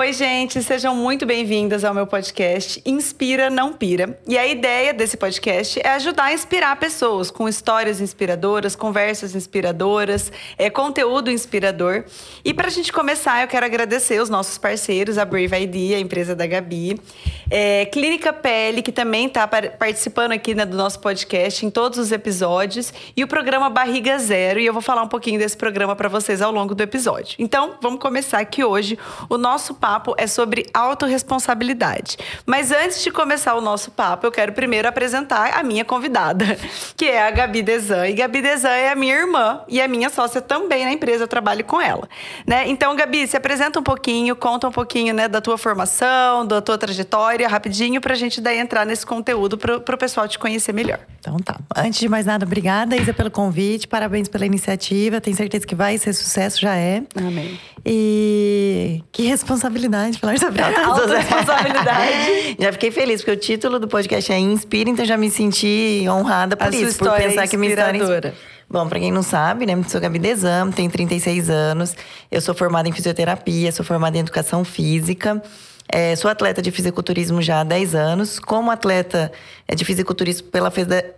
Oi, gente, sejam muito bem-vindas ao meu podcast Inspira Não Pira. E a ideia desse podcast é ajudar a inspirar pessoas com histórias inspiradoras, conversas inspiradoras, é, conteúdo inspirador. E para a gente começar, eu quero agradecer os nossos parceiros, a Brave ID, a empresa da Gabi, é, Clínica Pele, que também está participando aqui né, do nosso podcast em todos os episódios, e o programa Barriga Zero. E eu vou falar um pouquinho desse programa para vocês ao longo do episódio. Então, vamos começar aqui hoje o nosso papo é sobre autorresponsabilidade. Mas antes de começar o nosso papo, eu quero primeiro apresentar a minha convidada, que é a Gabi Desan. E Gabi Desan é a minha irmã e a minha sócia também na empresa, eu trabalho com ela. Né? Então, Gabi, se apresenta um pouquinho, conta um pouquinho né, da tua formação, da tua trajetória, rapidinho, para a gente daí entrar nesse conteúdo para o pessoal te conhecer melhor. Então tá. Antes de mais nada, obrigada, Isa, pelo convite, parabéns pela iniciativa. Tenho certeza que vai ser sucesso, já é. Amém. E que responsabilidade falar sobre autorresponsabilidade. já fiquei feliz, porque o título do podcast é Inspira, então já me senti honrada por A isso. Por pensar é que minha história. Bom, pra quem não sabe, né? Sou Gabi Desam, tenho 36 anos. Eu sou formada em fisioterapia, sou formada em educação física. É, sou atleta de fisiculturismo já há 10 anos. Como atleta é, de fisiculturismo pela,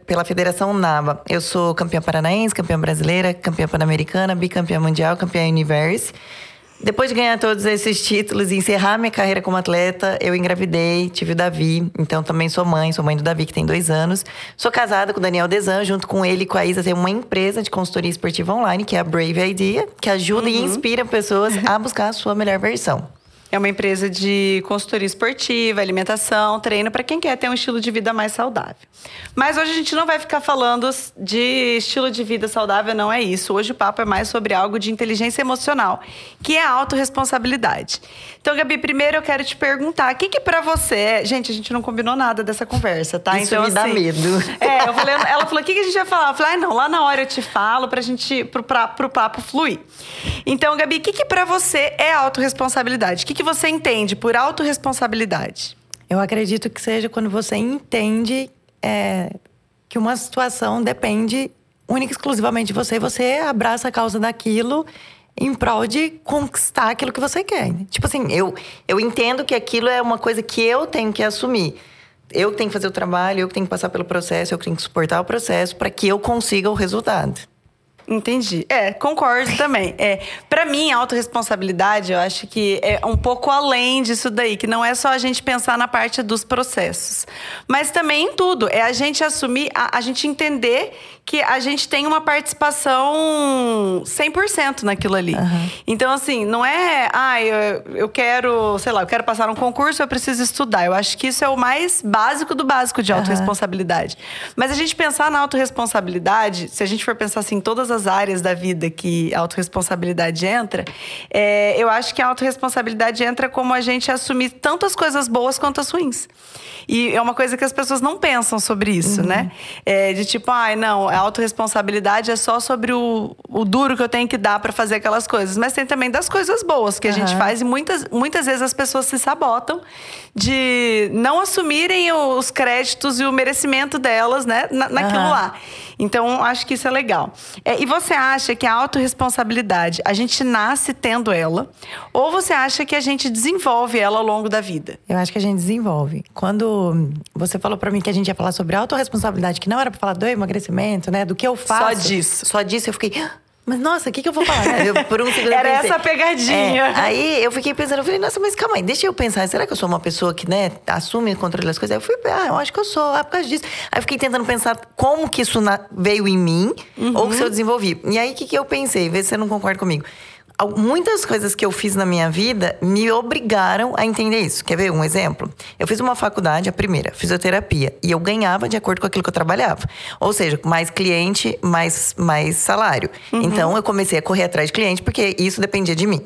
pela Federação NABA, eu sou campeã paranaense, campeã brasileira, campeã pan-americana, bicampeã mundial, campeã universe. Depois de ganhar todos esses títulos e encerrar minha carreira como atleta, eu engravidei, tive o Davi. Então também sou mãe, sou mãe do Davi, que tem dois anos. Sou casada com o Daniel Desan, junto com ele e com a Isa, tem uma empresa de consultoria esportiva online, que é a Brave Idea, que ajuda uhum. e inspira pessoas a buscar a sua melhor versão. É uma empresa de consultoria esportiva, alimentação, treino para quem quer ter um estilo de vida mais saudável. Mas hoje a gente não vai ficar falando de estilo de vida saudável, não é isso. Hoje o papo é mais sobre algo de inteligência emocional, que é a autorresponsabilidade. Então, Gabi, primeiro eu quero te perguntar, o que que para você é... Gente, a gente não combinou nada dessa conversa, tá? Isso então, me dá assim, medo. É, eu falei, ela falou, o que, que a gente vai falar? Eu falei, ah, não, lá na hora eu te falo pra gente, pro, pra, pro papo fluir. Então, Gabi, o que que para você é autorresponsabilidade? O que que você entende por autorresponsabilidade? Eu acredito que seja quando você entende é, que uma situação depende única e exclusivamente de você você abraça a causa daquilo em prol de conquistar aquilo que você quer. Tipo assim, eu, eu entendo que aquilo é uma coisa que eu tenho que assumir. Eu que tenho que fazer o trabalho, eu que tenho que passar pelo processo, eu que tenho que suportar o processo para que eu consiga o resultado. Entendi. É, concordo também. É, para mim, a autorresponsabilidade, eu acho que é um pouco além disso daí, que não é só a gente pensar na parte dos processos, mas também em tudo. É a gente assumir, a, a gente entender que a gente tem uma participação 100% naquilo ali. Uhum. Então, assim, não é, ah, eu, eu quero, sei lá, eu quero passar um concurso, eu preciso estudar. Eu acho que isso é o mais básico do básico de autorresponsabilidade. Uhum. Mas a gente pensar na autorresponsabilidade, se a gente for pensar assim, todas as áreas da vida que a autorresponsabilidade entra, é, eu acho que a autorresponsabilidade entra como a gente assumir tanto as coisas boas quanto as ruins. E é uma coisa que as pessoas não pensam sobre isso, uhum. né? É, de tipo, ai, ah, não, a autorresponsabilidade é só sobre o, o duro que eu tenho que dar para fazer aquelas coisas. Mas tem também das coisas boas que a uhum. gente faz e muitas, muitas vezes as pessoas se sabotam de não assumirem os créditos e o merecimento delas, né, na, naquilo uhum. lá. Então, acho que isso é legal. É, e você acha que a autorresponsabilidade, a gente nasce tendo ela? Ou você acha que a gente desenvolve ela ao longo da vida? Eu acho que a gente desenvolve. Quando você falou para mim que a gente ia falar sobre autorresponsabilidade, que não era para falar do emagrecimento, né, do que eu faço. Só disso. Só disso, eu fiquei mas nossa, o que, que eu vou falar? Eu, por um segundo Era essa pegadinha. É, aí eu fiquei pensando, eu falei, nossa, mas calma aí, deixa eu pensar, será que eu sou uma pessoa que, né, assume o controle das coisas? Aí eu fui, ah, eu acho que eu sou, é por causa disso. Aí eu fiquei tentando pensar como que isso veio em mim uhum. ou que se eu desenvolvi. E aí o que, que eu pensei? Vê se você não concorda comigo muitas coisas que eu fiz na minha vida me obrigaram a entender isso. Quer ver um exemplo? Eu fiz uma faculdade, a primeira, fisioterapia, e eu ganhava de acordo com aquilo que eu trabalhava. Ou seja, mais cliente, mais, mais salário. Uhum. Então eu comecei a correr atrás de cliente porque isso dependia de mim.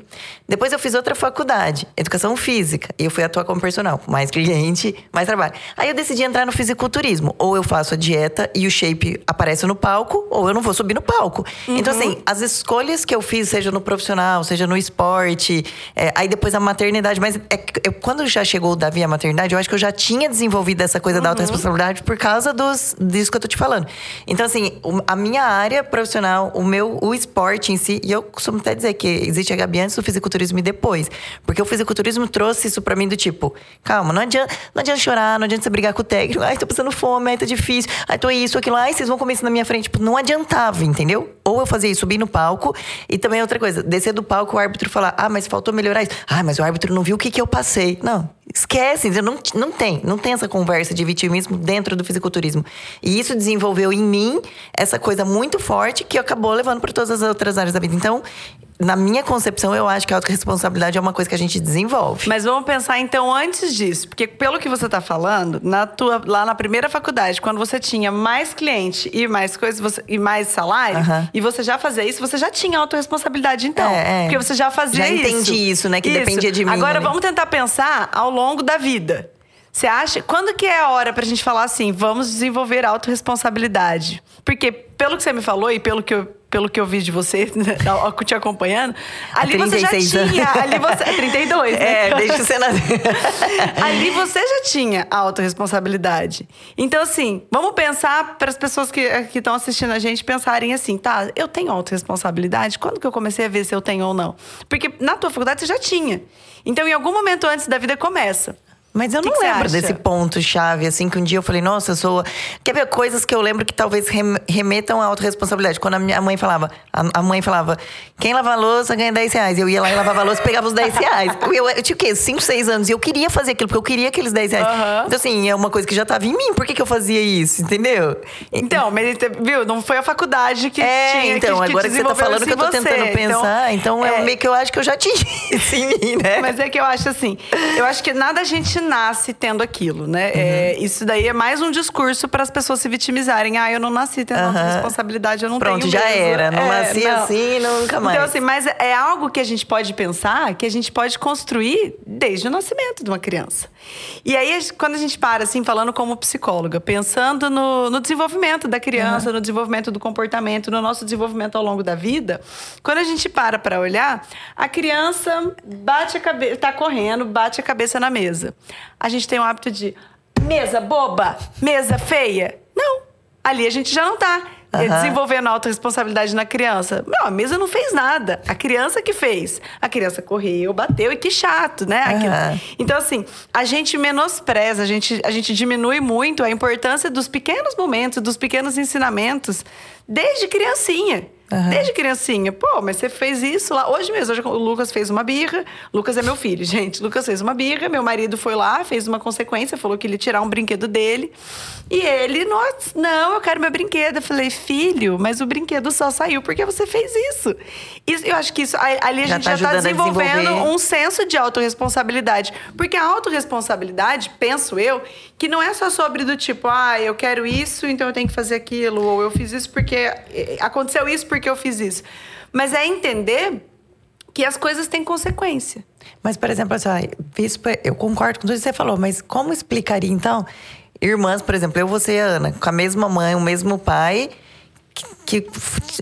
Depois eu fiz outra faculdade, educação física, e eu fui atuar como personal, mais cliente, mais trabalho. Aí eu decidi entrar no fisiculturismo. Ou eu faço a dieta e o shape aparece no palco, ou eu não vou subir no palco. Uhum. Então, assim, as escolhas que eu fiz, seja no profissional profissional, seja no esporte. É, aí depois a maternidade. Mas é, eu, quando já chegou o Davi à maternidade, eu acho que eu já tinha desenvolvido essa coisa uhum. da autorresponsabilidade por causa dos, disso que eu tô te falando. Então, assim, a minha área profissional, o meu o esporte em si, e eu costumo até dizer que existe a Gabi antes do fisiculturismo e depois. Porque o fisiculturismo trouxe isso para mim do tipo, calma, não adianta, não adianta chorar, não adianta você brigar com o técnico, ai, tô passando fome, ai, tá difícil, ai, tô isso, aquilo, ai, vocês vão comer isso na minha frente. Tipo, não adiantava, entendeu? Ou eu fazia isso, subir no palco, e também outra coisa, descer do palco, o árbitro falar, ah, mas faltou melhorar isso. Ah, mas o árbitro não viu o que, que eu passei. Não, esquece, não, não tem, não tem essa conversa de vitimismo dentro do fisiculturismo. E isso desenvolveu em mim essa coisa muito forte que acabou levando para todas as outras áreas da vida. Então, na minha concepção, eu acho que a autorresponsabilidade é uma coisa que a gente desenvolve. Mas vamos pensar então antes disso, porque pelo que você está falando, na tua, lá na primeira faculdade, quando você tinha mais cliente e mais coisas e mais salário, e você já fazia isso, você já tinha autorresponsabilidade então. É, é. Porque você já fazia já isso. Já entendi isso, né? Que isso. dependia de mim. Agora né? vamos tentar pensar ao longo da vida. Você acha? Quando que é a hora pra gente falar assim, vamos desenvolver autorresponsabilidade? Porque, pelo que você me falou e pelo que eu, pelo que eu vi de você, te acompanhando, ali você já tinha. Ali você, 32, é, né? É, deixa você na... ali você já tinha a autorresponsabilidade. Então, assim, vamos pensar para as pessoas que estão assistindo a gente pensarem assim, tá, eu tenho autorresponsabilidade? Quando que eu comecei a ver se eu tenho ou não? Porque na tua faculdade você já tinha. Então, em algum momento antes da vida começa. Mas eu que não que lembro desse ponto-chave, assim, que um dia eu falei, nossa, eu sou. Quer ver coisas que eu lembro que talvez remetam à autorresponsabilidade? Quando a minha mãe falava, a mãe falava, quem lava a louça ganha 10 reais. Eu ia lá e lavava a louça e pegava os 10 reais. Eu, eu, tinha o quê? 5, 6 anos. E eu queria fazer aquilo, porque eu queria aqueles 10 reais. Uhum. Então, assim, é uma coisa que já estava em mim. Por que, que eu fazia isso? Entendeu? Então, mas viu, não foi a faculdade que é, tinha. Então, que, agora que, você tá falando que eu tô você. tentando pensar, então, então é, é meio que eu acho que eu já tinha isso em mim, né? Mas é que eu acho assim, eu acho que nada a gente nasce tendo aquilo, né? Uhum. É, isso daí é mais um discurso para as pessoas se vitimizarem. Ah, eu não nasci tendo uhum. responsabilidade, eu não Pronto, tenho já era. Não é, nasci não. assim, nunca mais. Então, assim, mas é algo que a gente pode pensar, que a gente pode construir desde o nascimento de uma criança. E aí, quando a gente para, assim, falando como psicóloga, pensando no, no desenvolvimento da criança, uhum. no desenvolvimento do comportamento, no nosso desenvolvimento ao longo da vida, quando a gente para para olhar, a criança bate a cabeça, tá correndo, bate a cabeça na mesa. A gente tem um hábito de mesa boba, mesa feia. Não. Ali a gente já não tá. Uhum. Desenvolvendo a autorresponsabilidade na criança. Não, a mesa não fez nada. A criança que fez. A criança correu, bateu e que chato, né? Uhum. Então, assim, a gente menospreza, a gente, a gente diminui muito a importância dos pequenos momentos, dos pequenos ensinamentos, desde criancinha. Uhum. Desde criancinha. Pô, mas você fez isso lá. Hoje mesmo, hoje o Lucas fez uma birra. Lucas é meu filho, gente. Lucas fez uma birra. Meu marido foi lá, fez uma consequência, falou que ele ia tirar um brinquedo dele. E ele, nossa, não, eu quero meu brinquedo. Eu falei, filho, mas o brinquedo só saiu porque você fez isso. E eu acho que isso, ali a já gente tá já está desenvolvendo um senso de autorresponsabilidade. Porque a autorresponsabilidade, penso eu, que não é só sobre do tipo, ah, eu quero isso, então eu tenho que fazer aquilo. Ou eu fiz isso porque eh, aconteceu isso porque porque eu fiz isso. Mas é entender que as coisas têm consequência. Mas, por exemplo, assim, eu concordo com tudo que você falou, mas como explicaria, então, irmãs, por exemplo, eu, você e a Ana, com a mesma mãe, o mesmo pai que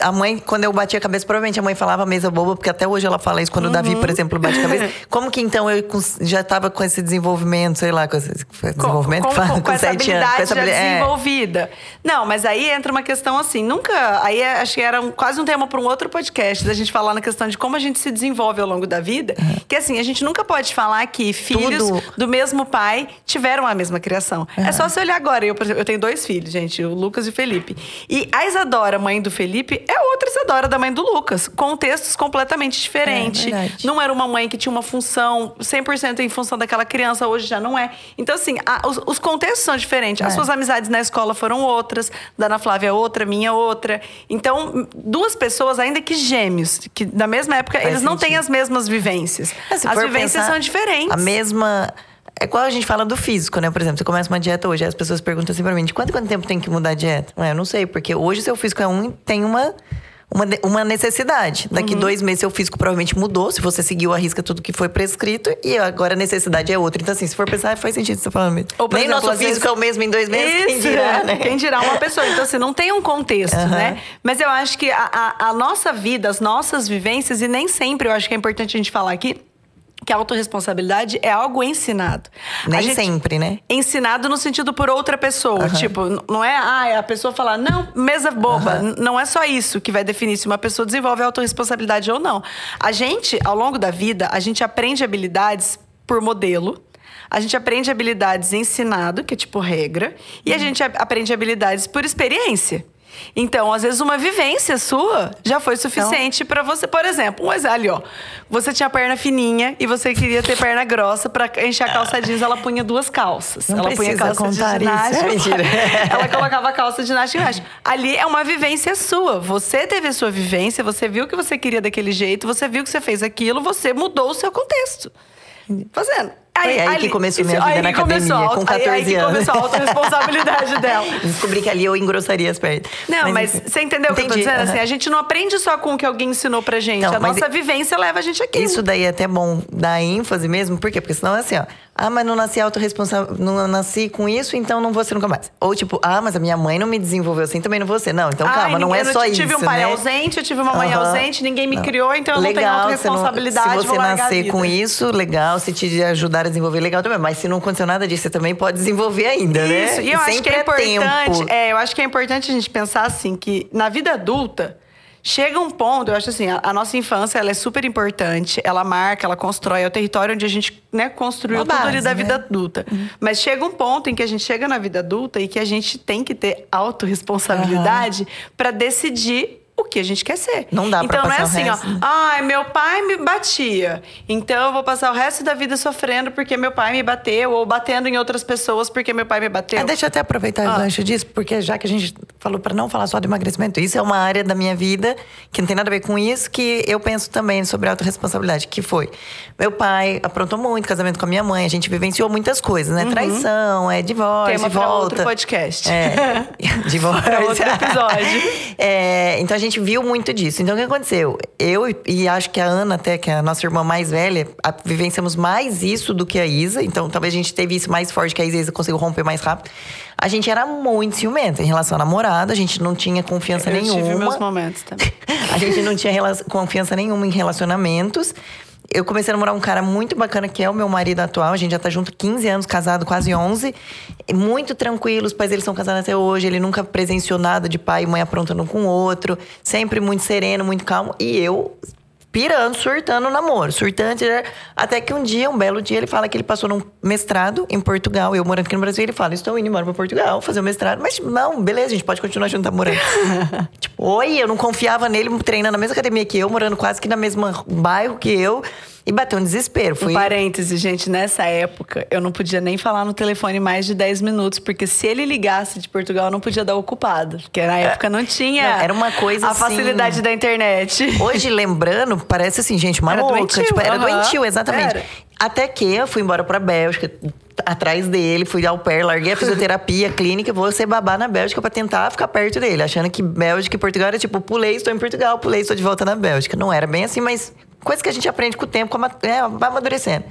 a mãe, quando eu bati a cabeça, provavelmente a mãe falava mesa boba, porque até hoje ela fala isso quando uhum. o Davi, por exemplo, bate a cabeça. Como que então eu já estava com esse desenvolvimento, sei lá, com esse desenvolvimento com, fala, com, com, essa habilidade anos, com essa habilidade é. desenvolvida. É. Não, mas aí entra uma questão assim, nunca. Aí é, acho que era um, quase um tema para um outro podcast, da gente falar na questão de como a gente se desenvolve ao longo da vida. Uhum. Que assim, a gente nunca pode falar que filhos Tudo. do mesmo pai tiveram a mesma criação. Uhum. É só você olhar agora. Eu, eu tenho dois filhos, gente, o Lucas e o Felipe. E a Isadora, mãe do Felipe, é outra Isadora da mãe do Lucas. Contextos completamente diferentes. É, não era uma mãe que tinha uma função 100% em função daquela criança, hoje já não é. Então, assim, a, os, os, contextos são diferentes. É. As suas amizades na escola foram outras, da Ana Flávia outra, minha outra. Então, duas pessoas, ainda que gêmeos, que na mesma época, Faz eles sentido. não têm as mesmas vivências. É, as vivências são diferentes. A mesma. É igual a gente fala do físico, né? Por exemplo, você começa uma dieta hoje, as pessoas perguntam assim pra mim: de quanto, quanto tempo tem que mudar a dieta? eu não sei, porque hoje seu físico é um tem uma uma, uma necessidade. Daqui uhum. dois meses seu físico provavelmente mudou, se você seguiu a risca tudo que foi prescrito, e agora a necessidade é outra. Então, assim, se for pensar, faz sentido você tá falando mesmo. Ou, Nem exemplo, nosso físico vezes... é o mesmo em dois meses, Isso, quem dirá, né? Quem dirá uma pessoa. Então, assim, não tem um contexto, uhum. né? Mas eu acho que a, a, a nossa vida, as nossas vivências, e nem sempre eu acho que é importante a gente falar aqui, que a autorresponsabilidade é algo ensinado. Nem sempre, né? Ensinado no sentido por outra pessoa. Uhum. Tipo, não é ah, a pessoa falar, não, mesa boba. Uhum. Não é só isso que vai definir se uma pessoa desenvolve a autorresponsabilidade ou não. A gente, ao longo da vida, a gente aprende habilidades por modelo. A gente aprende habilidades ensinado, que é tipo regra, e uhum. a gente aprende habilidades por experiência. Então, às vezes, uma vivência sua já foi suficiente então... para você. Por exemplo, um exemplo ali, ó. Você tinha perna fininha e você queria ter perna grossa para encher a calça jeans, ela punha duas calças. Não ela punha calça de ginástica. Isso. É ela colocava calça de ginástica embaixo. Ali é uma vivência sua. Você teve a sua vivência, você viu que você queria daquele jeito, você viu que você fez aquilo, você mudou o seu contexto. Fazendo. Aí, aí, que começou minha vida na academia, começou, com 14 aí, aí que anos. começou a autorresponsabilidade dela. Descobri que ali eu engrossaria as pernas. Não, mas, mas você entendeu o que eu tô dizendo? Assim, a gente não aprende só com o que alguém ensinou pra gente. Então, a nossa vivência leva a gente aqui. Isso daí é até bom dar ênfase mesmo. Por quê? Porque senão é assim, ó. Ah, mas não nasci autorresponsável, não nasci com isso, então não vou ser nunca mais. Ou tipo, ah, mas a minha mãe não me desenvolveu assim, também não vou ser. Não, então calma, não é só isso. Eu tive um pai né? ausente, eu tive uma mãe uhum. ausente, ninguém me não. criou, então eu legal, não tenho autorresponsabilidade. Se você nascer com isso, legal. Se te ajudar desenvolver, legal também. Mas se não aconteceu nada disso, você também pode desenvolver ainda, isso. né? Isso, e eu acho que é, é importante. É, eu acho que é importante a gente pensar assim, que na vida adulta Chega um ponto, eu acho assim, a, a, nossa infância ela é super importante, ela marca, ela constrói, é o território onde a gente né, construiu Uma tudo base, ali da né? vida adulta. Uhum. Mas chega um ponto em que a gente chega na vida adulta e que a gente tem que ter autorresponsabilidade uhum. para decidir o que a gente quer ser. Não dá então, pra Então não é assim, ó. Ai, meu pai me batia. Então eu vou passar o resto da vida sofrendo porque meu pai me bateu, ou batendo em outras pessoas porque meu pai me bateu. É, deixa eu até aproveitar ah. o gancho disso, porque já que a gente falou para não falar só de emagrecimento, isso é uma área da minha vida que não tem nada a ver com isso, que eu penso também sobre autorresponsabilidade, que foi. Meu pai aprontou muito casamento com a minha mãe, a gente vivenciou muitas coisas, né? Uhum. Traição, é divórcio, Tema volta. outro podcast. É, divórcio. é outro episódio. é, então a gente viu muito disso. Então, o que aconteceu? Eu e acho que a Ana, até, que é a nossa irmã mais velha, a, vivenciamos mais isso do que a Isa. Então, talvez a gente teve isso mais forte que a Isa, a Isa conseguiu romper mais rápido. A gente era muito ciumenta em relação à namorada, a gente não tinha confiança eu nenhuma. Eu tive meus momentos também. a gente não tinha confiança nenhuma em relacionamentos eu comecei a namorar um cara muito bacana, que é o meu marido atual. A gente já tá junto 15 anos, casado quase 11. Muito tranquilo, os pais eles são casados até hoje. Ele nunca presenciou nada de pai e mãe aprontando com o outro. Sempre muito sereno, muito calmo. E eu pirando, surtando o namoro, surtante. Até que um dia, um belo dia, ele fala que ele passou num mestrado em Portugal. Eu morando aqui no Brasil, ele fala: Estou indo embora para Portugal fazer o mestrado. Mas não, beleza, a gente pode continuar junto, tá morando. tipo, oi, eu não confiava nele treinando na mesma academia que eu, morando quase que na mesma bairro que eu. E bateu um desespero. Fui... Um parêntese, gente, nessa época eu não podia nem falar no telefone mais de 10 minutos, porque se ele ligasse de Portugal, eu não podia dar ocupado. Porque na época não tinha não, era uma coisa a assim... facilidade da internet. Hoje, lembrando, parece assim, gente, uma era louca. Doentio, tipo, era uhum. doentio, exatamente. Era. Até que eu fui embora pra Bélgica, atrás dele, fui ao pé, larguei a fisioterapia clínica, vou ser babá na Bélgica para tentar ficar perto dele, achando que Bélgica e Portugal era tipo, pulei, estou em Portugal, pulei, estou de volta na Bélgica. Não era bem assim, mas coisa que a gente aprende com o tempo, é, vai amadurecendo.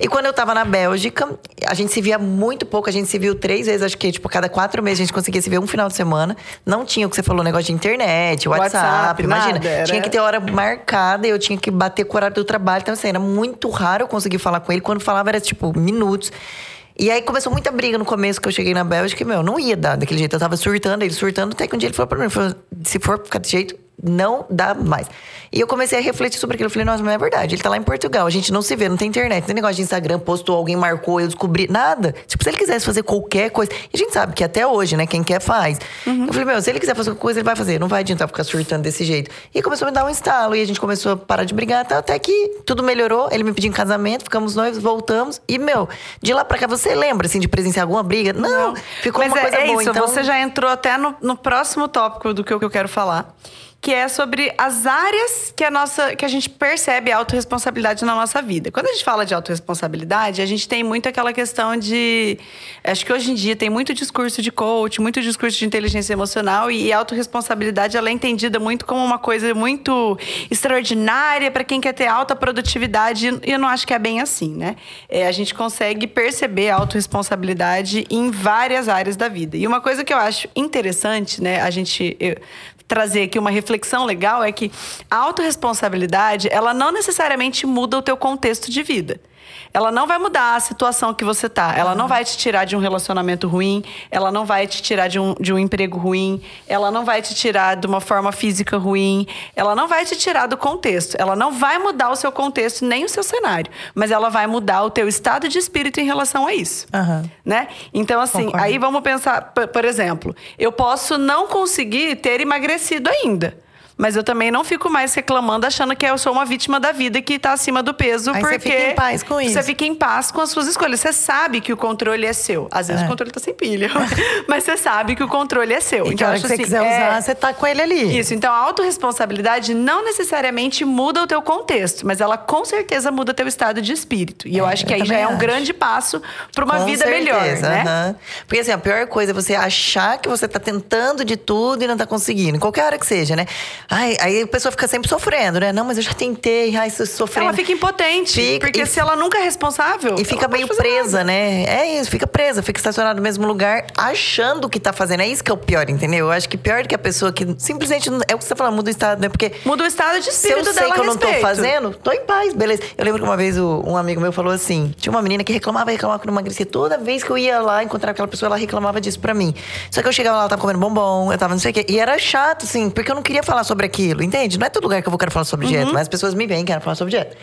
E quando eu tava na Bélgica, a gente se via muito pouco, a gente se viu três vezes, acho que, tipo, cada quatro meses a gente conseguia se ver um final de semana. Não tinha o que você falou, negócio de internet, WhatsApp, WhatsApp imagina. Nada, tinha que ter hora marcada, eu tinha que bater com o horário do trabalho. Então, assim, era muito raro eu conseguir falar com ele. Quando falava, era, tipo, minutos. E aí começou muita briga no começo que eu cheguei na Bélgica, e, meu, não ia dar daquele jeito. Eu tava surtando, ele surtando, até que um dia ele falou pra mim, falou, se for ficar desse jeito, não dá mais. E eu comecei a refletir sobre aquilo. Eu falei, nossa, mas é verdade. Ele tá lá em Portugal, a gente não se vê, não tem internet, não tem negócio de Instagram, postou, alguém marcou, eu descobri. Nada. Tipo, se ele quisesse fazer qualquer coisa. E a gente sabe que até hoje, né, quem quer faz. Uhum. Eu falei, meu, se ele quiser fazer qualquer coisa, ele vai fazer. Não vai adiantar ficar surtando desse jeito. E começou a me dar um estalo. E a gente começou a parar de brigar, até que tudo melhorou. Ele me pediu em casamento, ficamos noivos, voltamos. E, meu, de lá pra cá, você lembra, assim, de presenciar alguma briga? Não. não. Ficou Mas uma é, coisa é boa. Isso, então... você já entrou até no, no próximo tópico do que eu quero falar que é sobre as áreas que a nossa que a gente percebe a autorresponsabilidade na nossa vida. Quando a gente fala de autorresponsabilidade, a gente tem muito aquela questão de acho que hoje em dia tem muito discurso de coach, muito discurso de inteligência emocional e a autorresponsabilidade ela é entendida muito como uma coisa muito extraordinária para quem quer ter alta produtividade e eu não acho que é bem assim, né? É, a gente consegue perceber a autorresponsabilidade em várias áreas da vida. E uma coisa que eu acho interessante, né, a gente eu, trazer aqui uma reflexão legal é que a autorresponsabilidade, ela não necessariamente muda o teu contexto de vida ela não vai mudar a situação que você tá. Ela não vai te tirar de um relacionamento ruim, ela não vai te tirar de um, de um emprego ruim, ela não vai te tirar de uma forma física ruim, ela não vai te tirar do contexto. Ela não vai mudar o seu contexto nem o seu cenário, mas ela vai mudar o teu estado de espírito em relação a isso. Uhum. Né? Então, assim, Concordo. aí vamos pensar, por exemplo, eu posso não conseguir ter emagrecido ainda. Mas eu também não fico mais reclamando, achando que eu sou uma vítima da vida que está acima do peso, Aí porque. Você fica em paz com isso. Você fica em paz com as suas escolhas. Você sabe que o controle é seu. Às vezes é. o controle está sem pilha, mas você sabe que o controle é seu. E então, que que você assim, quiser é... usar, você tá com ele ali. Isso. Então, a autorresponsabilidade não necessariamente muda o teu contexto, mas ela com certeza muda o teu estado de espírito. E eu é, acho que eu aí já é um grande passo para uma com vida certeza, melhor, né? Uhum. Porque assim, a pior coisa é você achar que você está tentando de tudo e não está conseguindo. Em qualquer hora que seja, né? Ai, aí a pessoa fica sempre sofrendo, né? Não, mas eu já tentei, ai, sofrendo. Ela fica impotente. Fica, porque e, se ela nunca é responsável. E fica meio presa, nada. né? É isso, fica presa, fica estacionada no mesmo lugar, achando que tá fazendo. É isso que é o pior, entendeu? Eu acho que pior do que a pessoa que simplesmente. É o que você fala, muda o estado, né? Porque. Muda o estado de espírito Se eu sei que eu não tô fazendo, tô em paz, beleza. Eu lembro que uma vez um amigo meu falou assim: tinha uma menina que reclamava, reclamava que não emagrecia. Toda vez que eu ia lá encontrar aquela pessoa, ela reclamava disso pra mim. Só que eu chegava lá, ela tava comendo bombom, eu tava não sei o quê. E era chato, assim, porque eu não queria falar sobre aquilo, entende? Não é todo lugar que eu vou querer falar sobre dieta, uhum. mas as pessoas me veem, querem falar sobre dieta.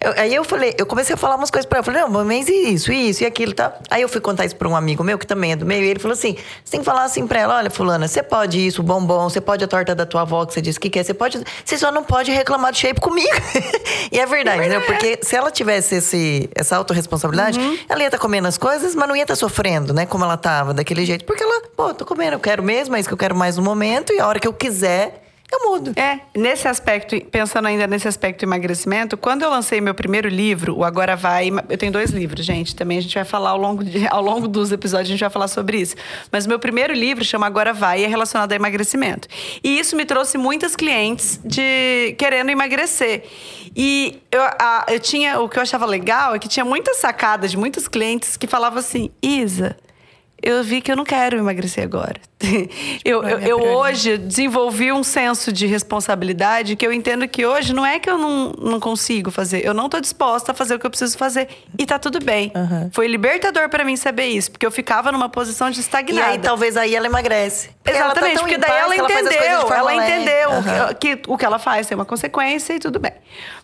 Eu, aí eu falei, eu comecei a falar umas coisas pra ela. Eu falei, não, mas isso, isso e aquilo, tá? Aí eu fui contar isso pra um amigo meu, que também é do meio, e ele falou assim: você tem que falar assim pra ela: olha, Fulana, você pode isso, bombom, você pode a torta da tua avó, que você disse que quer, você pode. Você só não pode reclamar de shape comigo. e é verdade, é verdade. Porque se ela tivesse esse, essa autorresponsabilidade, uhum. ela ia estar tá comendo as coisas, mas não ia estar tá sofrendo, né? Como ela tava, daquele jeito. Porque ela, pô, tô comendo, eu quero mesmo, é isso que eu quero mais no momento, e a hora que eu quiser eu mudo. É, nesse aspecto, pensando ainda nesse aspecto emagrecimento, quando eu lancei meu primeiro livro, o Agora Vai, eu tenho dois livros, gente, também a gente vai falar ao longo, de, ao longo dos episódios, a gente vai falar sobre isso. Mas meu primeiro livro chama Agora Vai e é relacionado a emagrecimento. E isso me trouxe muitas clientes de querendo emagrecer. E eu, a, eu tinha, o que eu achava legal é que tinha muitas sacadas de muitos clientes que falavam assim, Isa, eu vi que eu não quero emagrecer agora. eu, eu, eu hoje desenvolvi um senso de responsabilidade que eu entendo que hoje não é que eu não, não consigo fazer, eu não estou disposta a fazer o que eu preciso fazer e tá tudo bem. Uhum. Foi libertador para mim saber isso, porque eu ficava numa posição de estagnada. E aí talvez aí ela emagrece. Porque Exatamente, ela tá porque daí ela entendeu, ela, ela entendeu uhum. que, que, o que ela faz tem uma consequência e tudo bem.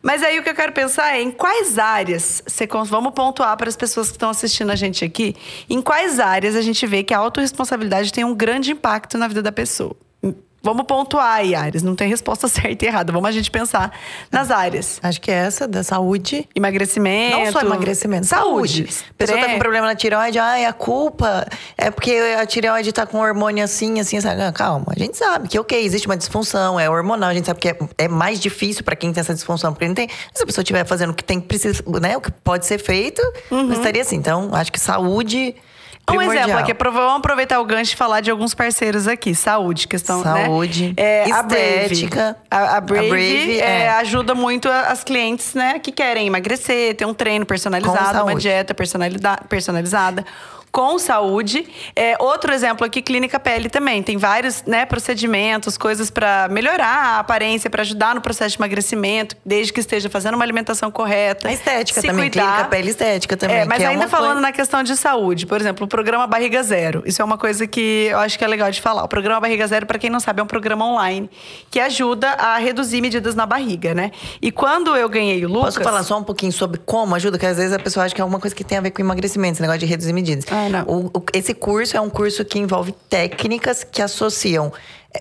Mas aí o que eu quero pensar é em quais áreas, você, vamos pontuar para as pessoas que estão assistindo a gente aqui, em quais áreas a gente vê que a autorresponsabilidade tem um grande impacto na vida da pessoa. Vamos pontuar aí, áreas. Não tem resposta certa e errada. Vamos a gente pensar nas áreas. Acho que é essa, da saúde. Emagrecimento. Não só emagrecimento, saúde. saúde. A pessoa tá com problema na tireoide, ah, é a culpa é porque a tireoide tá com hormônio assim, assim, assim. Calma, a gente sabe que, ok, existe uma disfunção, é hormonal, a gente sabe que é, é mais difícil para quem tem essa disfunção, porque não tem. Se a pessoa estiver fazendo o que tem, precisa, né, o que pode ser feito, uhum. não estaria assim. Então, acho que saúde um exemplo aqui, vamos aproveitar o gancho e falar de alguns parceiros aqui. Saúde, questão, né? Saúde, né? é, estética. A a Brave, a Brave é, é. ajuda muito as clientes, né? Que querem emagrecer, ter um treino personalizado, uma dieta personalizada com saúde. É, outro exemplo aqui, clínica pele também. Tem vários né, procedimentos, coisas para melhorar a aparência, para ajudar no processo de emagrecimento, desde que esteja fazendo uma alimentação correta. A estética também, cuidar. clínica pele estética também. É, mas é ainda falando coisa... na questão de saúde, por exemplo, o programa Barriga Zero. Isso é uma coisa que eu acho que é legal de falar. O programa Barriga Zero, para quem não sabe, é um programa online que ajuda a reduzir medidas na barriga, né? E quando eu ganhei o Lucas... Posso falar só um pouquinho sobre como ajuda? Porque às vezes a pessoa acha que é alguma coisa que tem a ver com emagrecimento, esse negócio de reduzir medidas. Ah, O, o, esse curso é um curso que envolve técnicas que associam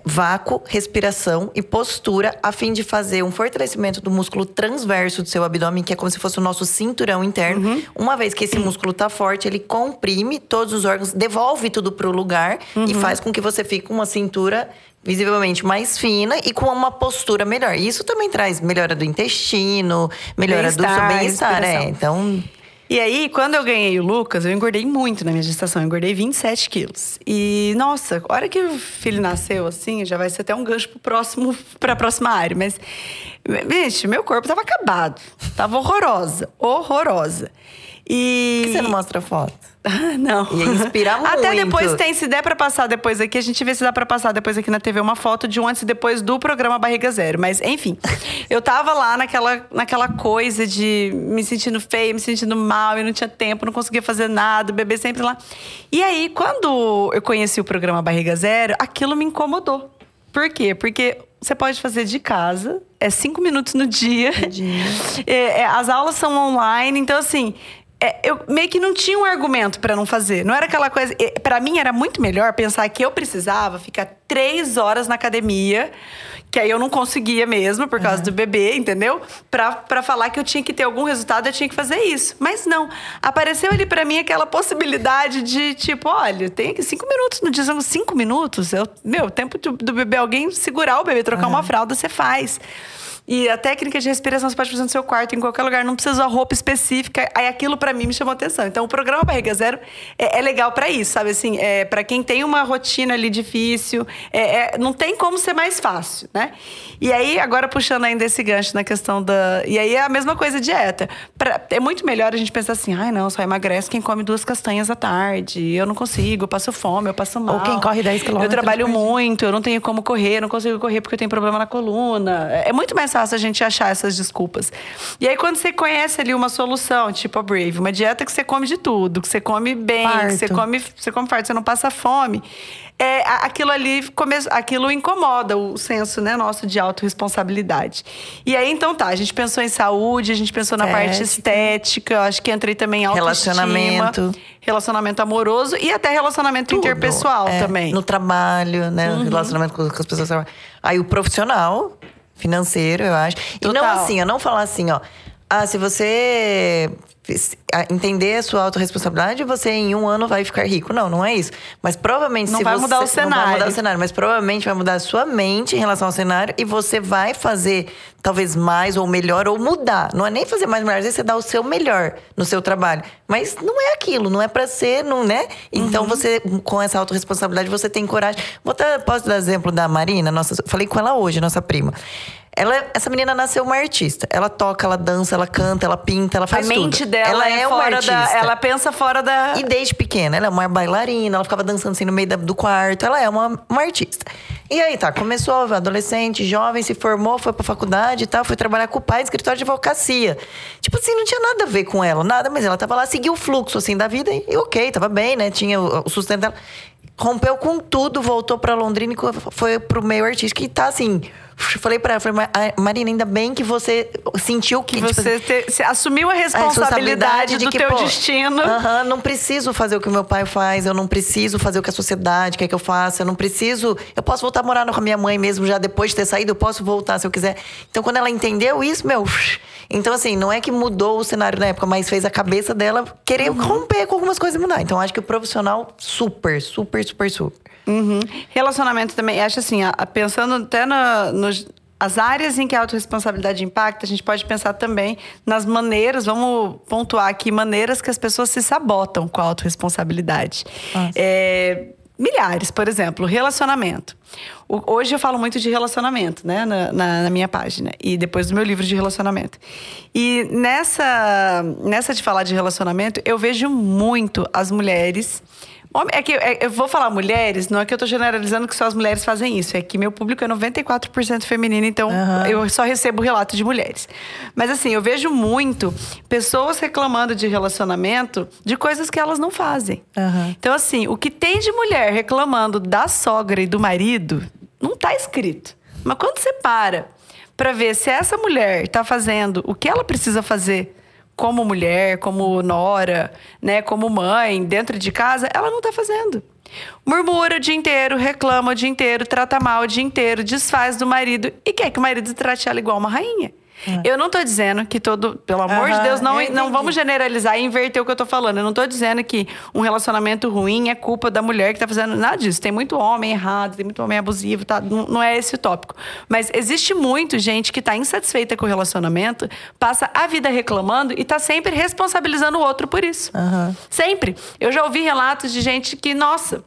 vácuo, respiração e postura a fim de fazer um fortalecimento do músculo transverso do seu abdômen, que é como se fosse o nosso cinturão interno. Uhum. Uma vez que esse músculo está forte, ele comprime todos os órgãos, devolve tudo para o lugar uhum. e faz com que você fique com uma cintura visivelmente mais fina e com uma postura melhor. Isso também traz melhora do intestino, melhora do seu bem-estar, é. Então, e aí, quando eu ganhei o Lucas, eu engordei muito na minha gestação. Eu engordei 27 quilos. E, nossa, a hora que o filho nasceu, assim, já vai ser até um gancho pro próximo, pra próxima área. Mas, gente, meu corpo tava acabado. Tava horrorosa. Horrorosa. E. Por que você não mostra foto? Ah, não. Ia inspirar muito. Até depois tem, se der pra passar depois aqui, a gente vê se dá pra passar depois aqui na TV uma foto de um antes e depois do programa Barriga Zero. Mas, enfim, eu tava lá naquela, naquela coisa de me sentindo feia, me sentindo mal, e não tinha tempo, não conseguia fazer nada, o bebê sempre lá. E aí, quando eu conheci o programa Barriga Zero, aquilo me incomodou. Por quê? Porque você pode fazer de casa, é cinco minutos no dia. dia. É, é, as aulas são online, então assim, é, eu meio que não tinha um argumento para não fazer. Não era aquela coisa. para mim era muito melhor pensar que eu precisava ficar três horas na academia, que aí eu não conseguia mesmo por causa uhum. do bebê, entendeu? Para falar que eu tinha que ter algum resultado, eu tinha que fazer isso. Mas não. Apareceu ali para mim aquela possibilidade de tipo, olha, tem cinco minutos no dia, são cinco minutos. Eu, meu, tempo do, do bebê, alguém segurar o bebê, trocar uhum. uma fralda, você faz. E a técnica de respiração você pode fazer no seu quarto, em qualquer lugar, não precisa usar roupa específica. Aí aquilo para mim me chamou atenção. Então o programa Barriga Zero é, é legal para isso, sabe? Assim, é, para quem tem uma rotina ali difícil, é, é, não tem como ser mais fácil, né? E aí, agora puxando ainda esse gancho na questão da. E aí é a mesma coisa dieta. Pra... É muito melhor a gente pensar assim, ai não, só emagrece quem come duas castanhas à tarde. Eu não consigo, eu passo fome, eu passo mal. Ou quem corre 10 quilômetros. Eu trabalho muito, eu não tenho como correr, não consigo correr porque eu tenho problema na coluna. É muito mais fácil fácil a gente achar essas desculpas. E aí, quando você conhece ali uma solução, tipo a Brave, uma dieta que você come de tudo, que você come bem, farto. que você come, você come farto, você não passa fome. É, aquilo ali, come, aquilo incomoda o senso né, nosso de autorresponsabilidade. E aí, então tá, a gente pensou em saúde, a gente pensou na parte estética, acho que entrei também em autoestima. Relacionamento. Relacionamento amoroso e até relacionamento Tudo. interpessoal é, também. No trabalho, né? Uhum. Relacionamento com, com as pessoas. Aí o profissional, financeiro, eu acho. Total. E não assim, eu não falar assim, ó. Ah, se você entender a sua autorresponsabilidade, você em um ano vai ficar rico. Não, não é isso. Mas provavelmente não se vai você, mudar o cenário. Não vai mudar o cenário, mas provavelmente vai mudar a sua mente em relação ao cenário e você vai fazer talvez mais ou melhor ou mudar. Não é nem fazer mais melhor, às vezes você dá o seu melhor no seu trabalho, mas não é aquilo, não é para ser, não, né? Então uhum. você com essa autorresponsabilidade você tem coragem. Vou dar, posso dar exemplo da Marina, nossa, falei com ela hoje, nossa prima. Ela, essa menina nasceu uma artista. Ela toca, ela dança, ela canta, ela pinta, ela faz tudo. A mente tudo. dela ela é, é uma artista. Da, ela pensa fora da. E desde pequena, ela é uma bailarina, ela ficava dançando assim no meio da, do quarto. Ela é uma, uma artista. E aí tá, começou adolescente, jovem, se formou, foi pra faculdade e tal, foi trabalhar com o pai, escritório de advocacia. Tipo assim, não tinha nada a ver com ela, nada, mas ela tava lá, seguiu o fluxo assim da vida e, ok, tava bem, né? Tinha o, o sustento dela. Rompeu com tudo, voltou pra Londrina e foi pro meio artístico e tá assim Falei pra ela, falei, Marina, ainda bem que você sentiu que. que tipo, você, te, assumiu a responsabilidade, a de do que, teu pô, destino. Uh -huh, não preciso fazer o que o meu pai faz, eu não preciso fazer o que a sociedade quer que eu faça, eu não preciso. Eu posso voltar a morar com a minha mãe mesmo, já depois de ter saído, eu posso voltar se eu quiser. Então, quando ela entendeu isso, meu. Então, assim, não é que mudou o cenário na época, mas fez a cabeça dela querer uhum. romper com algumas coisas e mudar. Então, acho que o profissional, super, super, super, super. Uhum. Relacionamento também, acho assim, pensando até no, nos, as áreas em que a autorresponsabilidade impacta, a gente pode pensar também nas maneiras, vamos pontuar aqui, maneiras que as pessoas se sabotam com a autorresponsabilidade. É, milhares, por exemplo, relacionamento. Hoje eu falo muito de relacionamento, né, na, na, na, minha página e depois do meu livro de relacionamento. E nessa, nessa de falar de relacionamento, eu vejo muito as mulheres é que é, eu vou falar mulheres, não é que eu tô generalizando que só as mulheres fazem isso, é que meu público é 94% feminino, então uhum. eu só recebo relato de mulheres. Mas assim, eu vejo muito pessoas reclamando de relacionamento de coisas que elas não fazem. Uhum. Então, assim, o que tem de mulher reclamando da sogra e do marido, não tá escrito. Mas quando você para para ver se essa mulher tá fazendo o que ela precisa fazer como mulher, como nora, né, como mãe, dentro de casa, ela não está fazendo. Murmura o dia inteiro, reclama o dia inteiro, trata mal o dia inteiro, desfaz do marido e quer que o marido trate ela igual uma rainha. Eu não tô dizendo que todo. Pelo amor de Aham, Deus, não, não vamos generalizar e inverter o que eu tô falando. Eu não tô dizendo que um relacionamento ruim é culpa da mulher que tá fazendo nada disso. Tem muito homem errado, tem muito homem abusivo, tá? Não, não é esse o tópico. Mas existe muito gente que tá insatisfeita com o relacionamento, passa a vida reclamando e tá sempre responsabilizando o outro por isso. Aham. Sempre. Eu já ouvi relatos de gente que, nossa.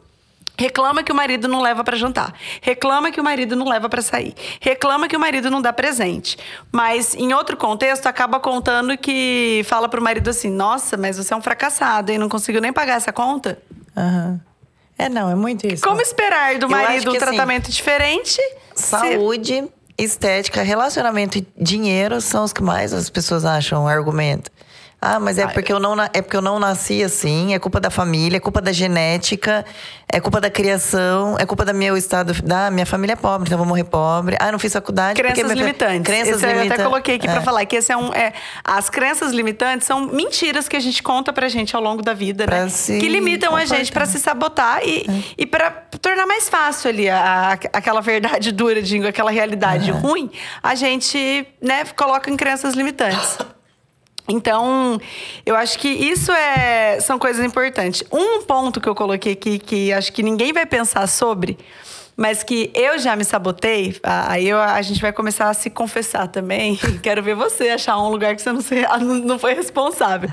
Reclama que o marido não leva pra jantar. Reclama que o marido não leva pra sair. Reclama que o marido não dá presente. Mas em outro contexto acaba contando que fala pro marido assim: "Nossa, mas você é um fracassado e não conseguiu nem pagar essa conta". Aham. É, não, é muito isso. Como esperar do marido um que, assim, tratamento diferente? se- Saúde, estética, relacionamento e dinheiro são os que mais as pessoas acham argumento. Ah, mas é porque eu não é porque eu não nasci assim, é culpa da família, é culpa da genética, é culpa da criação, é culpa da meu estado, da minha família é pobre, então eu vou morrer pobre. Ah, não fiz faculdade Crenças minha limitantes. Crenças Esse Eu até limitantes. coloquei aqui É. pra falar que esse é um. É, as crenças limitantes são mentiras que a gente conta pra gente ao longo da vida, Pra né? que limitam a confortar. gente pra se sabotar e, e para tornar mais fácil ali a, a- aquela verdade dura, digo, aquela realidade ruim, a gente, né, coloca em crenças limitantes. Então, eu acho que isso é, são coisas importantes. Um ponto que eu coloquei aqui que acho que ninguém vai pensar sobre, mas que eu já me sabotei, aí eu- a gente vai começar a se confessar também. Quero ver você achar um lugar que você não, se- não- foi responsável.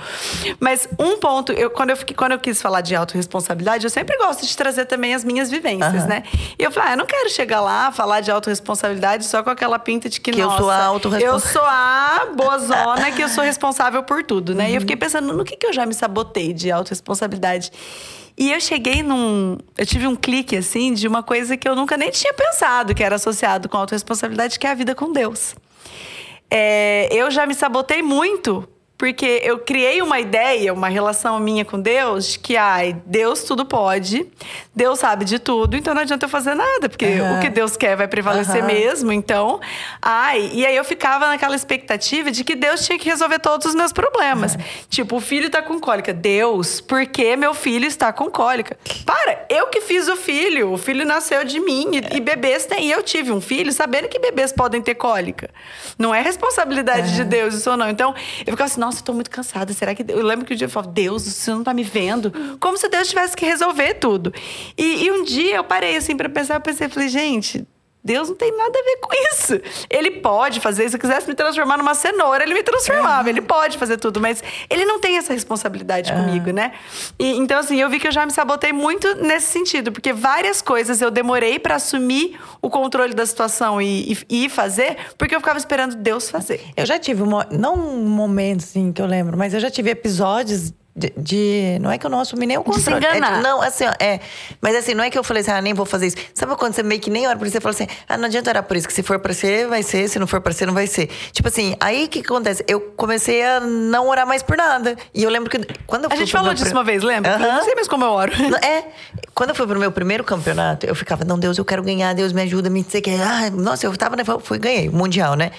Mas um ponto, eu, quando, eu fiquei- quando eu quis falar de autorresponsabilidade, eu sempre gosto de trazer também as minhas vivências, Aham. né? E eu falei, ah, eu não quero chegar lá, falar de autorresponsabilidade só com aquela pinta de que, Que eu nossa, sou a eu autorresponsável. sou a boazona que eu sou responsável por tudo, né? E eu fiquei pensando no que, que eu já me sabotei de autorresponsabilidade. E eu cheguei num. Eu tive um clique, assim, de uma coisa que eu nunca nem tinha pensado que era associado com autorresponsabilidade, que é a vida com Deus. É, eu já me sabotei muito. Porque eu criei uma ideia, uma relação minha com Deus, de que, ai, Deus tudo pode, Deus sabe de tudo, então não adianta eu fazer nada, porque Aham. o que Deus quer vai prevalecer Aham. mesmo. Então, ai, e aí eu ficava naquela expectativa de que Deus tinha que resolver todos os meus problemas. Tipo, o filho tá com cólica. Deus, por que meu filho está com cólica? Para, eu que fiz o filho. O filho nasceu de mim e, e bebês têm. E eu tive um filho sabendo que bebês podem ter cólica. Não é responsabilidade de Deus isso ou não. Então, eu ficava assim, nossa, eu tô muito cansada. Será que. Eu lembro que um dia eu falava, Deus, você não tá me vendo? Como se Deus tivesse que resolver tudo. E, e um dia eu parei assim pra pensar, eu pensei, falei, gente. Deus não tem nada a ver com isso. Ele pode fazer, se eu quisesse me transformar numa cenoura, ele me transformava. Ele pode fazer tudo, mas ele não tem essa responsabilidade comigo, né? E, então, assim, eu vi que eu já me sabotei muito nesse sentido, porque várias coisas eu demorei pra assumir o controle da situação e, e, e fazer, porque eu ficava esperando Deus fazer. Eu já tive, uma, não um momento assim que eu lembro, mas eu já tive episódios de. de- não é que eu não assumi nem o De se controle. É, enganar. não, assim, ó, é. Mas assim, não é que eu falei assim, ah, nem vou fazer isso. Sabe quando você meio que nem ora por isso? Você fala assim, ah, não adianta orar por isso, que se for pra ser, vai ser, se não for pra ser, não vai ser. Tipo assim, aí o que, acontece? Eu comecei a não orar mais por nada. E eu lembro que quando eu A gente falou disso uma vez, lembra? Eu não sei mais como eu oro. É, quando eu fui pro meu primeiro campeonato, eu ficava, não, Deus, eu quero ganhar, Deus me ajuda, me dizer que. Ah, nossa, eu tava, né? Fui, ganhei, Mundial, né?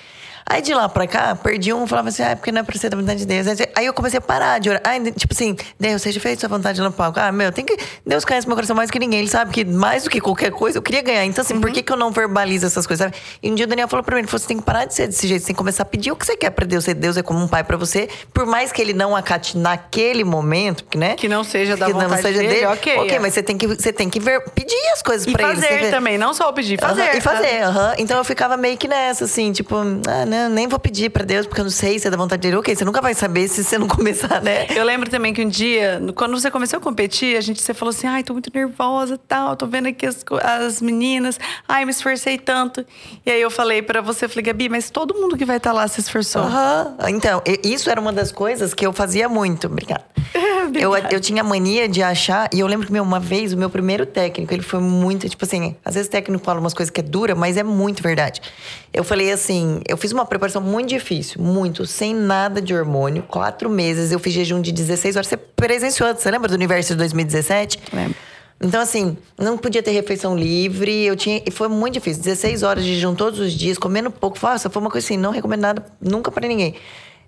Aí de lá pra cá, perdi um, falava assim, ah, porque não é pra ser da vontade de Deus. Aí eu comecei a parar de orar. Ai, tipo assim, Deus, seja feito sua vontade lá no palco. Ah, meu, tem que. Deus conhece meu coração mais que ninguém. Ele sabe que mais do que qualquer coisa eu queria ganhar. Então, assim, por que, que eu não verbalizo essas coisas? Sabe? E um dia o Daniel falou pra mim: ele falou, você tem que parar de ser desse jeito, você tem que começar a pedir o que você quer pra Deus. Deus é como um pai pra você. Por mais que ele não acate naquele momento, né? Que não seja da que não vontade seja dele, dele. ok, Ok, é. mas você tem que, você tem que ver, pedir as coisas E pra ele. fazer você vê- também, não só pedir, fazer. E fazer, aham. Então eu ficava meio que nessa, assim, tipo, ah, não, nem vou pedir pra Deus, porque eu não sei se é da vontade dele. Ok, você nunca vai saber se você não começar, né? Eu lembro também que um dia, quando você começou a competir, a gente você falou assim: ai, tô muito nervosa tal, tô vendo aqui as, as meninas, ai, me esforcei tanto. E aí eu falei pra você, falei, Gabi, mas todo mundo que vai estar lá se esforçou. Aham. Então, e- isso era uma das coisas que eu fazia muito. Obrigada. eu, eu tinha mania de achar, e eu lembro que meu, uma vez o meu primeiro técnico, ele foi muito, tipo assim, às vezes o técnico fala umas coisas que é dura, mas é muito verdade. Eu falei assim, eu fiz uma preparação muito difícil, muito, sem nada de hormônio, quatro meses, eu fiz jejum de 16 horas. Você presenciou, você lembra do universo de 2017? Lembro. Então, assim, não podia ter refeição livre. Eu tinha. E foi muito difícil. 16 horas de jejum todos os dias, comendo pouco. Nossa, foi uma coisa assim, não recomendo nada nunca pra ninguém.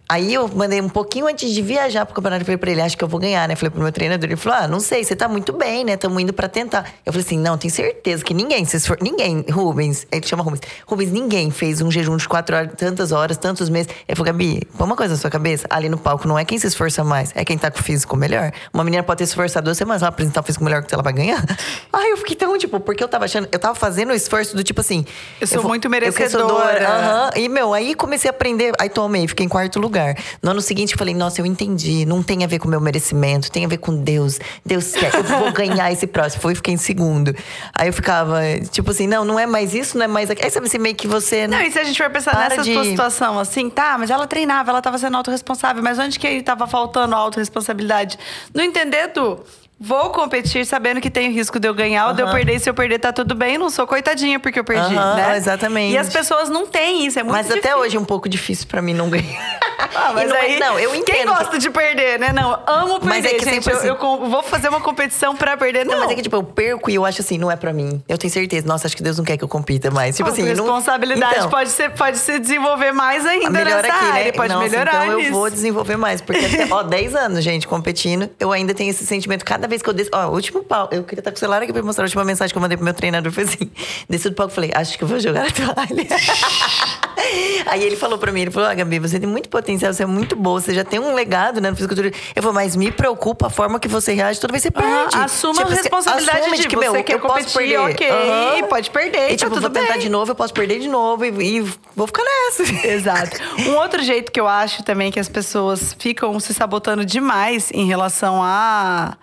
Aí eu mandei um pouquinho antes de viajar pro campeonato. Eu falei pra ele, acho que eu vou ganhar, né? Falei pro meu treinador. Ele falou, ah, não sei, você tá muito bem, né? Tamo indo pra tentar. Eu falei assim, não, tenho certeza que ninguém, se esfor... ninguém, Rubens, ele chama Rubens. Rubens, ninguém fez um jejum de quatro horas, tantas horas, tantos meses. Ele falou, Gabi, põe uma coisa na sua cabeça. Ali no palco não é quem se esforça mais, é quem tá com o físico melhor. Uma menina pode ter se esforçado duas semanas, ela apresentar o físico melhor que ela vai ganhar. Aí eu fiquei tão, tipo, porque eu tava achando, eu tava fazendo o esforço do tipo assim. Eu sou vou- muito eu sou merecedora. doida, aham. E, meu, aí comecei a aprender. Aí tomei, fiquei em quarto lugar. No ano seguinte, eu falei, nossa, eu entendi. Não tem a ver com o meu merecimento, tem a ver com Deus. Deus quer, eu vou ganhar esse próximo. Foi e fiquei em segundo. Aí eu ficava, tipo assim, não, não é mais isso, não é mais aquilo. Aí sabe assim, meio que você. Não, e se a gente for pensar nessa de- tua situação, assim, tá, mas ela treinava, ela tava sendo autorresponsável, mas onde que aí tava faltando a autorresponsabilidade? Não entender, Tu? Vou competir sabendo que tem o risco de eu ganhar ou de eu perder. Se eu perder, tá tudo bem. Não sou coitadinha porque eu perdi, Aham, né? exatamente. E as pessoas não têm isso, é muito Mas até difícil. hoje é um pouco difícil pra mim não ganhar. Ah, mas E não, é- aí, não, eu Quem entendo. gosta de perder, né? Não, amo perder, Mas é que gente. Eu, assim- eu vou fazer uma competição pra perder, não. Não, mas é que, tipo, eu perco e eu acho assim, não é pra mim. Eu tenho certeza. Nossa, acho que Deus não quer que eu compita mais. Tipo assim, não- responsabilidade Então, pode, ser, pode se desenvolver mais ainda melhor aqui, área. né? Pode Nossa, melhorar então nisso. eu vou desenvolver mais. Porque até, ó, 10 anos, gente, competindo, eu ainda tenho esse sentimento. Cada vez que eu desço. Ó, o último pau. Eu queria estar com o celular aqui pra mostrar a última mensagem que eu mandei pro meu treinador. Foi assim: desci do palco e falei, acho que eu vou jogar a toalha. Aí ele falou pra mim, ele falou, ah, Gabi, você tem muito potencial, você é muito boa, você já tem um legado, né, no fisiculturismo. Eu falei, mas me preocupa a forma que você reage toda vez que você perde. assuma a assim, responsabilidade assume de que, você meu, quer eu posso competir, perder. ok, Aham. pode perder, E tá tipo, tudo vou tentar bem. de novo, eu posso perder de novo e, e vou ficar nessa. Exato. Um outro jeito que eu acho também que as pessoas ficam se sabotando demais em relação a,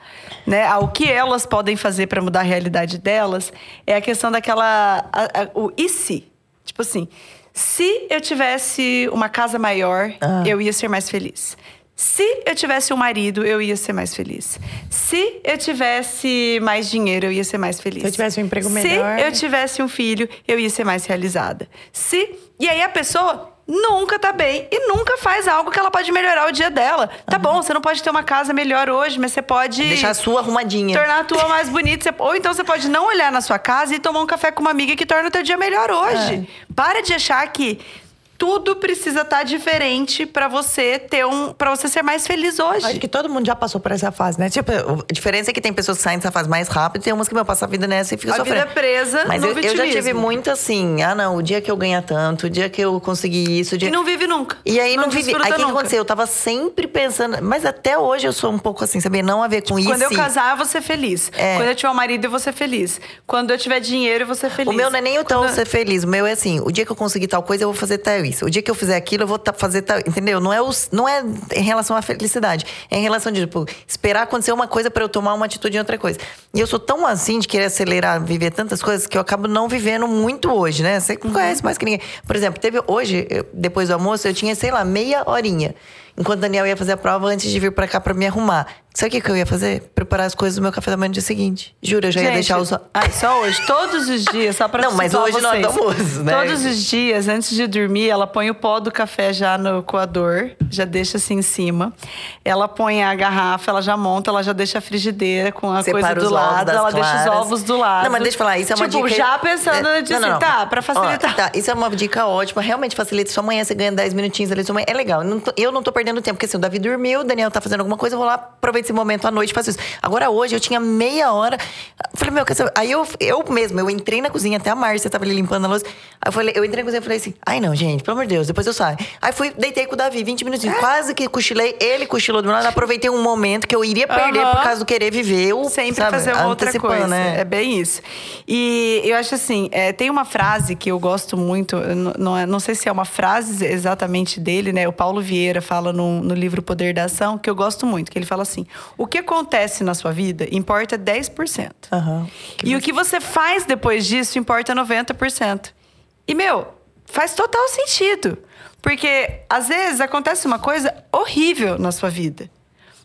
né, ao que elas podem fazer para mudar a realidade delas é a questão daquela a- a- o e se. Tipo assim, se eu tivesse uma casa maior, Ah. eu ia ser mais feliz. Se eu tivesse um marido, eu ia ser mais feliz. Se eu tivesse mais dinheiro, eu ia ser mais feliz. Se eu tivesse um emprego Se melhor. eu tivesse um filho, eu ia ser mais realizada. Se e aí a pessoa nunca tá bem e nunca faz algo que ela pode melhorar o dia dela. Tá bom, você não pode ter uma casa melhor hoje, mas você pode Deixar a sua arrumadinha. tornar a tua mais bonita. Ou então você pode não olhar na sua casa e tomar um café com uma amiga que torna o teu dia melhor hoje. Para de achar que tudo precisa estar diferente pra você ter um, para você ser mais feliz hoje. Acho que todo mundo já passou por essa fase, né? Tipo, A diferença é que tem pessoas que saem dessa fase mais rápido e tem umas que, meu, passam a vida nessa e fica A sofrendo. vida é presa Mas eu, eu já tive muito assim, ah, não, o dia que eu ganhar tanto, o dia que eu conseguir isso, o dia... E não vive nunca. E aí não, vive. desfruta Aí o que aconteceu? Eu tava sempre pensando, mas até hoje eu sou um pouco assim, sabia? Não a ver com isso. Quando eu casar, eu vou ser feliz. É. Quando eu tiver um marido, eu vou ser feliz. Quando eu tiver dinheiro, eu vou ser feliz. O meu não é nem o tão Quando- ser feliz. O meu é assim, o dia que eu conseguir tal coisa, eu vou fazer tal isso. O dia que eu fizer aquilo, eu vou ta- fazer. Entendeu? Não é, os, não é em relação à felicidade. É em relação de, tipo, esperar acontecer uma coisa pra eu tomar uma atitude em outra coisa. E eu sou tão assim de querer acelerar, viver tantas coisas, que eu acabo não vivendo muito hoje, né? Você Uhum. conhece mais que ninguém. Por exemplo, teve hoje, depois do almoço, eu tinha, sei lá, meia horinha. Enquanto o Daniel ia fazer a prova antes de vir pra cá pra me arrumar. Sabe o que, que eu ia fazer? Preparar as coisas do meu café da manhã no dia seguinte. Juro, eu já ia Gente, deixar os. Ai, só hoje. Todos os dias, só pra Não, mas hoje vocês. almoço, né? Todos os dias, antes de dormir, ela põe o pó do café já no coador, já deixa assim em cima. Ela põe a garrafa, ela já monta, ela já deixa a frigideira com a Separa coisa do lado, ela deixa os claras. ovos do lado. Não, mas deixa eu falar, isso é uma tipo, dica. já pensando É, de não, não, assim, não. tá, pra facilitar. Ó, tá, isso é uma dica ótima. Realmente facilita. Sua manhã você ganha 10 minutinhos ali, sua manhã. É legal. Eu não, tô, eu não tô perdendo tempo, porque assim, o Davi dormiu, o Daniel tá fazendo alguma coisa, eu vou lá, aproveito esse momento à noite e faço isso. Agora hoje eu tinha meia hora. Falei, meu, quer saber? Aí eu, eu mesmo, eu entrei na cozinha, até a Márcia tava ali limpando a louça. Aí eu falei, eu entrei na cozinha e falei assim: ai não, gente, pelo amor de Deus, depois eu saio. Aí fui, deitei com o Davi, 20 minutinhos. Quase que cochilei, ele cochilou do meu lado, aproveitei um momento que eu iria perder Aham. por causa do querer viver. O, Sempre sabe, fazer uma outra coisa. Né? É bem isso. E eu acho assim, é, tem uma frase que eu gosto muito, não, é- não sei se é uma frase exatamente dele, né? O Paulo Vieira fala no, no livro Poder da Ação, que eu gosto muito, que ele fala assim: o que acontece na sua vida importa 10%. Aham. E o que você faz depois disso importa 90%. E, meu, faz total sentido. Porque, às vezes, acontece uma coisa horrível na sua vida.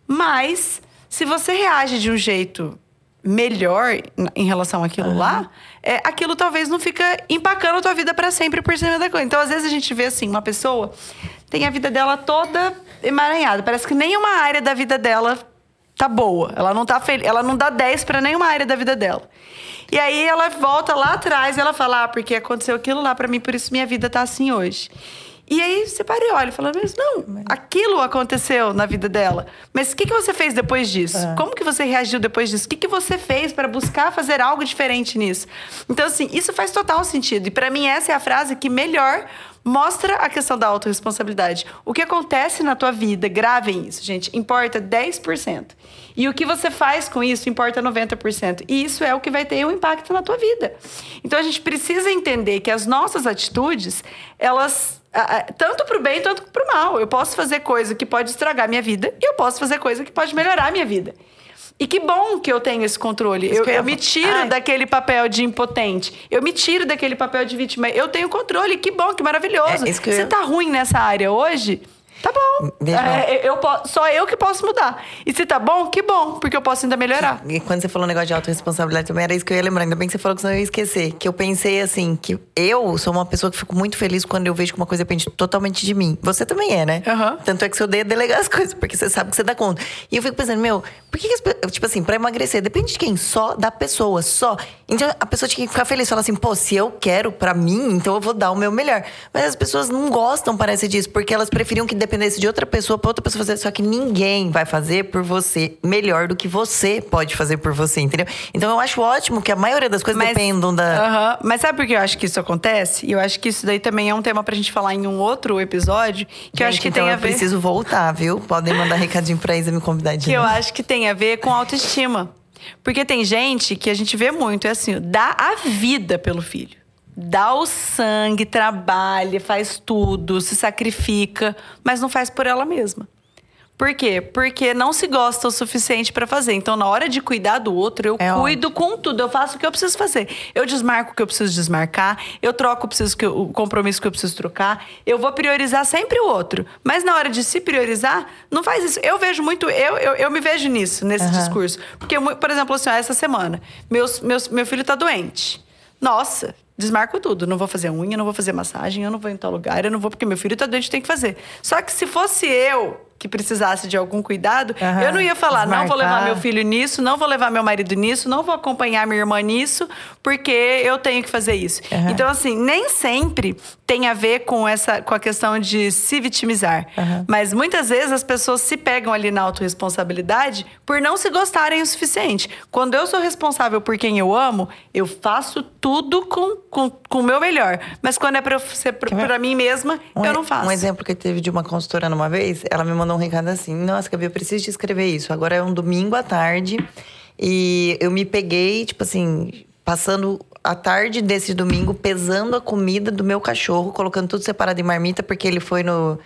Mas, se você reage de um jeito melhor em relação àquilo lá, é, aquilo talvez não fica empacando a tua vida para sempre por cima da coisa. Então, às vezes, a gente vê, assim, uma pessoa tem a vida dela toda emaranhada. Parece que nenhuma área da vida dela tá boa. Ela não tá fel... ela não dá 10 para nenhuma área da vida dela. E aí ela volta lá atrás e ela fala: "Ah, porque aconteceu aquilo lá para mim, por isso minha vida tá assim hoje". E aí você para e olha, fala, mas não, aquilo aconteceu na vida dela. Mas o que, que você fez depois disso? É. Como que você reagiu depois disso? O que, que você fez para buscar fazer algo diferente nisso? Então, assim, isso faz total sentido. E para mim, essa é a frase que melhor mostra a questão da autorresponsabilidade. O que acontece na tua vida, gravem isso, gente, importa 10%. E o que você faz com isso importa 90%. E isso é o que vai ter um impacto na tua vida. Então a gente precisa entender que as nossas atitudes, elas ah, ah, tanto pro bem, tanto pro mal. Eu posso fazer coisa que pode estragar minha vida e eu posso fazer coisa que pode melhorar a minha vida. E que bom que eu tenho esse controle. Eu, eu eu me tiro Ai. daquele papel de impotente. Eu me tiro daquele papel de vítima. Eu tenho controle. Que bom, que maravilhoso. É, eu Você ia- tá ruim nessa área hoje? Tá bom. É, eu, só eu que posso mudar. E se tá bom, que bom, porque eu posso ainda melhorar. E quando você falou o negócio de autorresponsabilidade também, era isso que eu ia lembrar. Ainda bem que você falou que senão eu ia esquecer. Que eu pensei assim, que eu sou uma pessoa que fico muito feliz quando eu vejo que uma coisa depende totalmente de mim. Você também é, né? Aham. Tanto é que você odeia delegar as coisas, porque você sabe que você dá conta. E eu fico pensando, meu, por que, que as pessoas. Tipo assim, pra emagrecer, depende de quem? Só da pessoa, só. Então a pessoa tinha que ficar feliz, falar assim, pô, se eu quero pra mim, então eu vou dar o meu melhor. Mas as pessoas não gostam, parece disso, porque elas preferiam que dependesse de outra pessoa pra outra pessoa fazer. Só que ninguém vai fazer por você melhor do que você pode fazer por você, entendeu? Então eu acho ótimo que a maioria das coisas dependam da. Aham. Mas sabe por que eu acho que isso acontece? E eu acho que isso daí também é um tema pra gente falar em um outro episódio, que eu acho Gente, que então tem a eu ver. preciso voltar, viu? Podem mandar recadinho pra Isa me convidar de que eu acho que tem a ver com autoestima. Porque tem gente que a gente vê muito, é assim, dá a vida pelo filho. Dá o sangue, trabalha, faz tudo, se sacrifica, mas não faz por ela mesma. Por quê? Porque não se gosta o suficiente pra fazer. Então, na hora de cuidar do outro, eu É cuido com tudo. Eu faço o que eu preciso fazer. Eu desmarco o que eu preciso desmarcar. Eu troco o, preciso que eu- o compromisso que eu preciso trocar. Eu vou priorizar sempre o outro. Mas na hora de se priorizar, não faz isso. Eu vejo muito... Eu, eu, eu me vejo nisso, nesse discurso. Porque, por exemplo, assim, ó, essa semana, meus, meus, meu filho tá doente. Nossa... Desmarco tudo. Não vou fazer unha, não vou fazer massagem, eu não vou em tal lugar, eu não vou porque meu filho tá doente, tem que fazer. Só que se fosse eu que precisasse de algum cuidado, Aham. eu não ia falar, não vou levar Desmarcar. meu filho nisso, não vou levar meu marido nisso, não vou acompanhar minha irmã nisso, porque eu tenho que fazer isso. Aham. Então, assim, nem sempre tem a ver com essa com a questão de se vitimizar. Aham. Mas muitas vezes as pessoas se pegam ali na autorresponsabilidade por não se gostarem o suficiente. Quando eu sou responsável por quem eu amo, eu faço tudo com, com, com o meu melhor. Mas quando é pra eu ser pra, pra mim mesma, Um, eu não faço. Um exemplo que teve de uma consultora numa vez, ela me mandou um recado assim: Nossa, Gabi, eu preciso te escrever isso. Agora é um domingo à tarde e eu me peguei, tipo assim, passando a tarde desse domingo pesando a comida do meu cachorro, colocando tudo separado em marmita, porque ele foi no.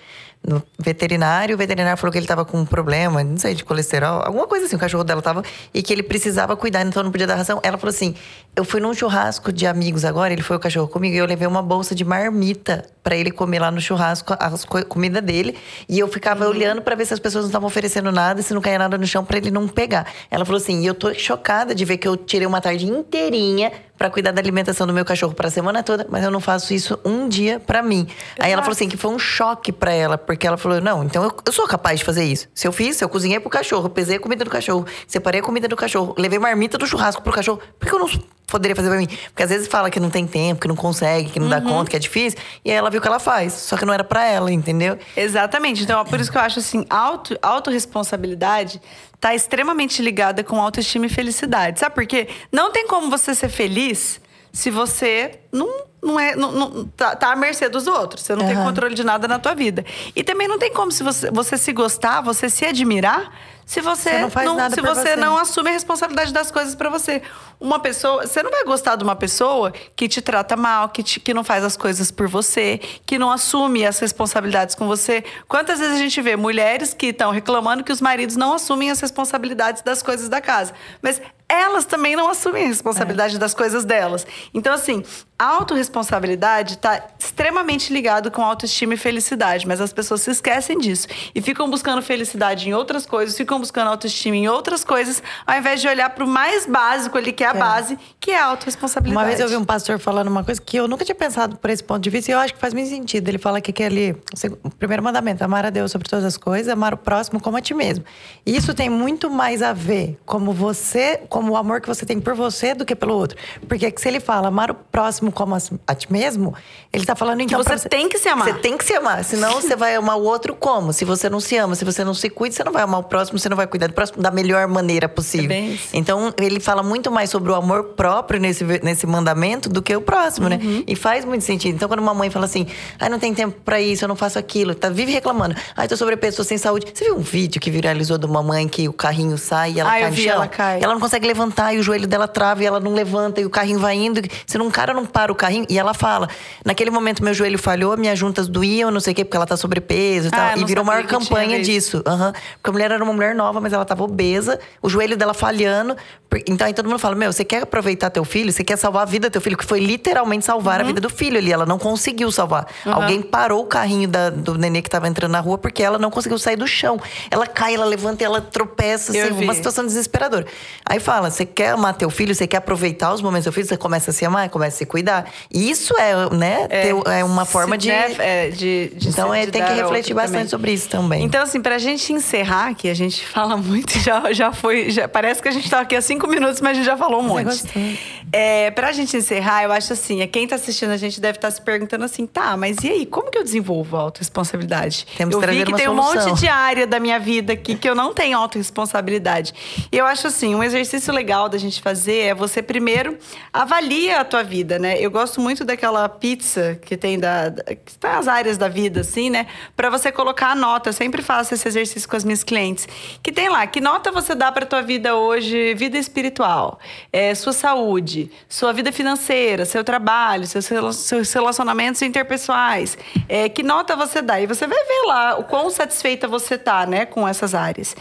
No veterinário, o veterinário falou que ele tava com um problema, não sei, de colesterol, alguma coisa assim, o cachorro dela tava, e que ele precisava cuidar, então não podia dar ração. Ela falou assim: eu fui num churrasco de amigos agora, ele foi o cachorro comigo, e eu levei uma bolsa de marmita pra ele comer lá no churrasco as co comida dele. E eu ficava olhando pra ver se as pessoas não estavam oferecendo nada se não caía nada no chão pra ele não pegar. Ela falou assim: e eu tô chocada de ver que eu tirei uma tarde inteirinha pra cuidar da alimentação do meu cachorro pra semana toda, mas eu não faço isso um dia pra mim. Aí ela falou assim que foi um choque pra ela, porque ela falou: não, então eu, eu sou capaz de fazer isso. Se eu fiz, se eu cozinhei pro cachorro, pesei a comida do cachorro, separei a comida do cachorro, levei marmita do churrasco pro cachorro, por que eu não poderia fazer pra mim? Porque às vezes fala que não tem tempo, que não consegue, que não dá conta, que é difícil, e aí ela viu que ela faz, só que não era pra ela, entendeu? Exatamente. Então, por isso que eu acho assim, auto, autorresponsabilidade tá extremamente ligada com autoestima e felicidade. Sabe por quê? Não tem como você ser feliz se você não, não é. Não, não- tá, tá à mercê dos outros. Você não tem Aham. controle de nada na tua vida. E também não tem como se você, você se gostar, você se admirar, se você, Você não faz nada se você você. não assume a responsabilidade das coisas pra você. Uma pessoa, você não vai gostar de uma pessoa que te trata mal, que, te- que não faz as coisas por você, que não assume as responsabilidades com você. Quantas vezes a gente vê mulheres que estão reclamando que os maridos não assumem as responsabilidades das coisas da casa, mas elas também não assumem a responsabilidade das coisas delas. Então assim, a autorresponsabilidade está extremamente ligado com autoestima e felicidade, mas as pessoas se esquecem disso e ficam buscando felicidade em outras coisas, ficam buscando autoestima em outras coisas, ao invés de olhar para o mais básico ali, que é a base, que é a autorresponsabilidade. Uma vez eu vi um pastor falando uma coisa que eu nunca tinha pensado por esse ponto de vista e eu acho que faz muito sentido. Ele fala que aquele o primeiro mandamento, amar a Deus sobre todas as coisas, amar o próximo como a ti mesmo. E isso tem muito mais a ver como você, como o amor que você tem por você do que pelo outro. Porque se ele fala amar o próximo próximo como a, ti mesmo, ele tá falando então. você tem que se amar. Você tem que se amar, senão você vai amar o outro como? Se você não se ama, se você não se cuida, você não vai amar o próximo, você não vai cuidar do próximo da melhor maneira possível. É. Então, ele fala muito mais sobre o amor próprio nesse, nesse mandamento do que o próximo, né? Uhum. E faz muito sentido. Então, quando uma mãe fala assim, ai, não tem tempo pra isso, eu não faço aquilo, tá, vive reclamando, ai, tô sobrepeso, tô sem saúde. Você viu um vídeo que viralizou de uma mãe que o carrinho sai e ela Ah, cai eu no chão? ela cai. Ela não consegue levantar e o joelho dela trava e ela não levanta e o carrinho vai indo. Se um cara não para o carrinho, e ela fala: naquele momento meu joelho falhou, minhas juntas doíam, não sei o quê, porque ela tá sobrepeso e Ah, tal. E virou maior campanha isso. disso. Aham. Porque a mulher era uma mulher nova, mas ela tava obesa, o joelho dela falhando. Então aí todo mundo fala: Meu, você quer aproveitar teu filho? Você quer salvar a vida do teu filho? Que foi literalmente salvar Uhum. a vida do filho ali. Ela não conseguiu salvar. Alguém parou o carrinho da- do nenê que tava entrando na rua porque ela não conseguiu sair do chão. Ela cai, ela levanta e ela tropeça, assim, uma situação desesperadora. Aí fala: você quer amar teu filho, você quer aproveitar os momentos do seu filho, você começa a se amar, começa a se cuidar. E isso é, né, ter- é uma forma de. deve- é, de, de Então é, tem que refletir bastante também. sobre isso também. Então, assim, pra gente encerrar, que a gente fala muito, já, já foi. Já, parece que a gente tá aqui há cinco minutos, mas a gente já falou um é monte. gostoso. É, pra gente encerrar, eu acho assim, é, quem tá assistindo a gente deve estar se perguntando assim, tá, mas e aí, como que eu desenvolvo a autorresponsabilidade? Temos eu que vi que tem um solução. monte de área da minha vida aqui que eu não tenho autorresponsabilidade. E eu acho assim, um exercício legal da gente fazer é você primeiro avalia a tua vida, né? Eu gosto muito daquela pizza que tem da, da que tá as áreas da vida assim, né? Pra você colocar a nota. Eu sempre faço esse exercício com as minhas clientes. Que tem lá, que nota você dá pra tua vida hoje, vida espiritual, é, sua saúde, sua vida financeira, seu trabalho, seus, rela- seus relacionamentos interpessoais. É, que nota você dá? E você vai ver lá o quão satisfeita você tá, né, com essas áreas.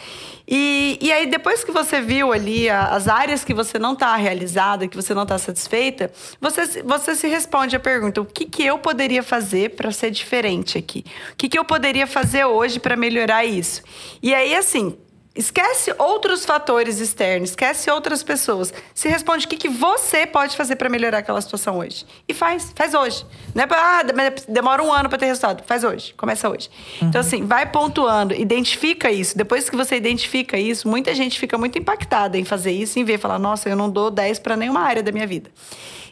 E, e aí, depois que você viu ali a- as áreas que você não está realizada, que você não está satisfeita, você, você se responde a pergunta: o que, que eu poderia fazer para ser diferente aqui? O que, que eu poderia fazer hoje para melhorar isso? E aí, assim. Esquece outros fatores externos, esquece outras pessoas. Se responde o que, que você pode fazer para melhorar aquela situação hoje. E faz, faz hoje. Não é pra, ah, dem- demora um ano para ter resultado. Faz hoje, começa hoje. Então, assim, vai pontuando, identifica isso. Depois que você identifica isso, muita gente fica muito impactada em fazer isso, em ver, falar, nossa, eu não dou 10 para nenhuma área da minha vida.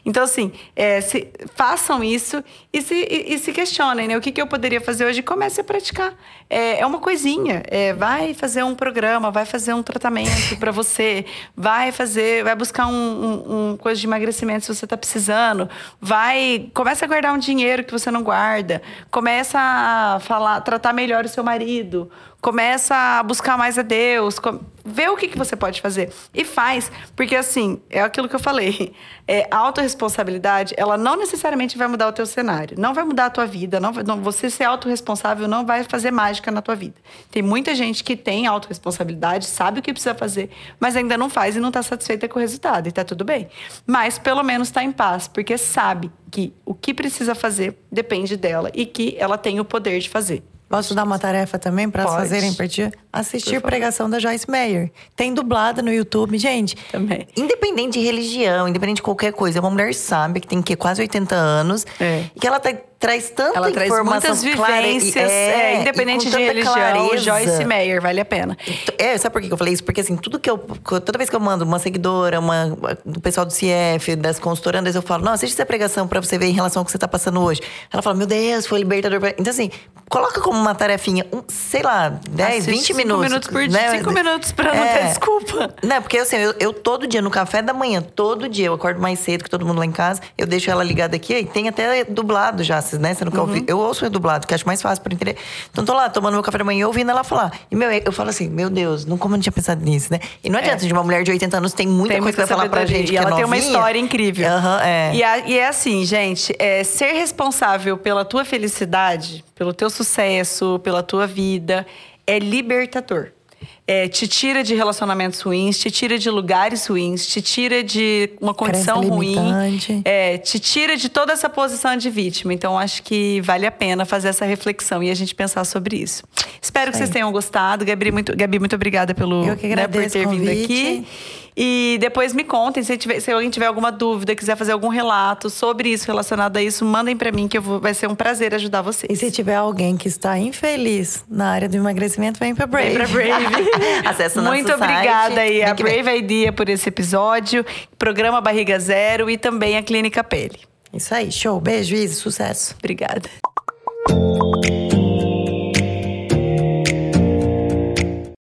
Então, assim, é, se- façam isso e se, e, e se questionem, né? O que, que eu poderia fazer hoje? Comece a praticar. É, é uma coisinha. É, vai fazer um programa, vai fazer um tratamento para você, vai fazer, vai buscar um, um- um coisa de emagrecimento se você está precisando, vai, começa a guardar um dinheiro que você não guarda, começa a falar, tratar melhor o seu marido, começa a buscar mais a Deus, vê o que, que você pode fazer e faz, porque assim, é aquilo que eu falei, é, a autorresponsabilidade, ela não necessariamente vai mudar o teu cenário, não vai mudar a tua vida, não, não- você ser autorresponsável não vai fazer mágica na tua vida. Tem muita gente que tem autorresponsabilidade, sabe o que precisa fazer, mas ainda não faz e não está satisfeita com o resultado, e tá tudo bem. Mas pelo menos está em paz, porque sabe que o que precisa fazer depende dela e que ela tem o poder de fazer. Posso dar uma tarefa também para fazerem partir? Assistir Por favor. pregação da Joyce Meyer. Tem dublada no YouTube, gente. Também. Independente de religião, independente de qualquer coisa, é uma mulher sábia que tem que quase 80 anos É. e que ela tá- traz tanta Ela traz informação muitas clara vivências, é, e independente de religião. clareza. Joyce Meyer, vale a pena. É, sabe por que eu falei isso? Porque assim, tudo que eu. Toda vez que eu mando uma seguidora, uma, do pessoal do CF, das consultorandas, eu falo, não, assiste essa pregação pra você ver em relação ao que você tá passando hoje. Ela fala, meu Deus, foi libertador. pra-" Então, assim, coloca como uma tarefinha, um, sei lá, 10, Assiste 20 cinco minutos. minutos por dia, né? cinco minutos pra não ter desculpa. Não, porque assim, eu, eu todo dia, no café da manhã, todo dia, eu acordo mais cedo que todo mundo lá em casa, eu deixo ela ligada aqui, e tem até dublado já, vocês, né? Você nunca Uhum. ouviu. Eu ouço o dublado, que acho mais fácil pra entender. Então tô lá, tomando meu café da manhã, ouvindo ela falar. E, meu, eu falo assim, meu Deus, não como eu não tinha pensado nisso, né? E não adianta, de uma mulher de 80 anos tem muita É. Tem coisa pra falar pra gente. E é ela tem uma história incrível. Aham, é. E, a- e é assim, gente, é, ser responsável pela tua felicidade, pelo teu sucesso, pela tua vida, é libertador. É, te tira de relacionamentos ruins, te tira de lugares ruins, te tira de uma condição ruim. É, te tira de toda essa posição de vítima. Então, acho que vale a pena fazer essa reflexão e a gente pensar sobre isso. Espero que vocês tenham gostado. Gabi, muito, Gabi, muito obrigada pelo, Eu que né, por agradeço ter vindo aqui. E depois me contem, se, tiver- se alguém tiver alguma dúvida, quiser fazer algum relato sobre isso, relacionado a isso, mandem pra mim, que eu vou- vai ser um prazer ajudar vocês. E se tiver alguém que está infeliz na área do emagrecimento, vem pra Brave. Vem pra Brave. Acesse o nosso Muito site. obrigada aí a. Brave Idea por esse episódio, programa Barriga Zero e também a Clínica Pele. Isso aí, show. Beijo, Isa, sucesso. Obrigada.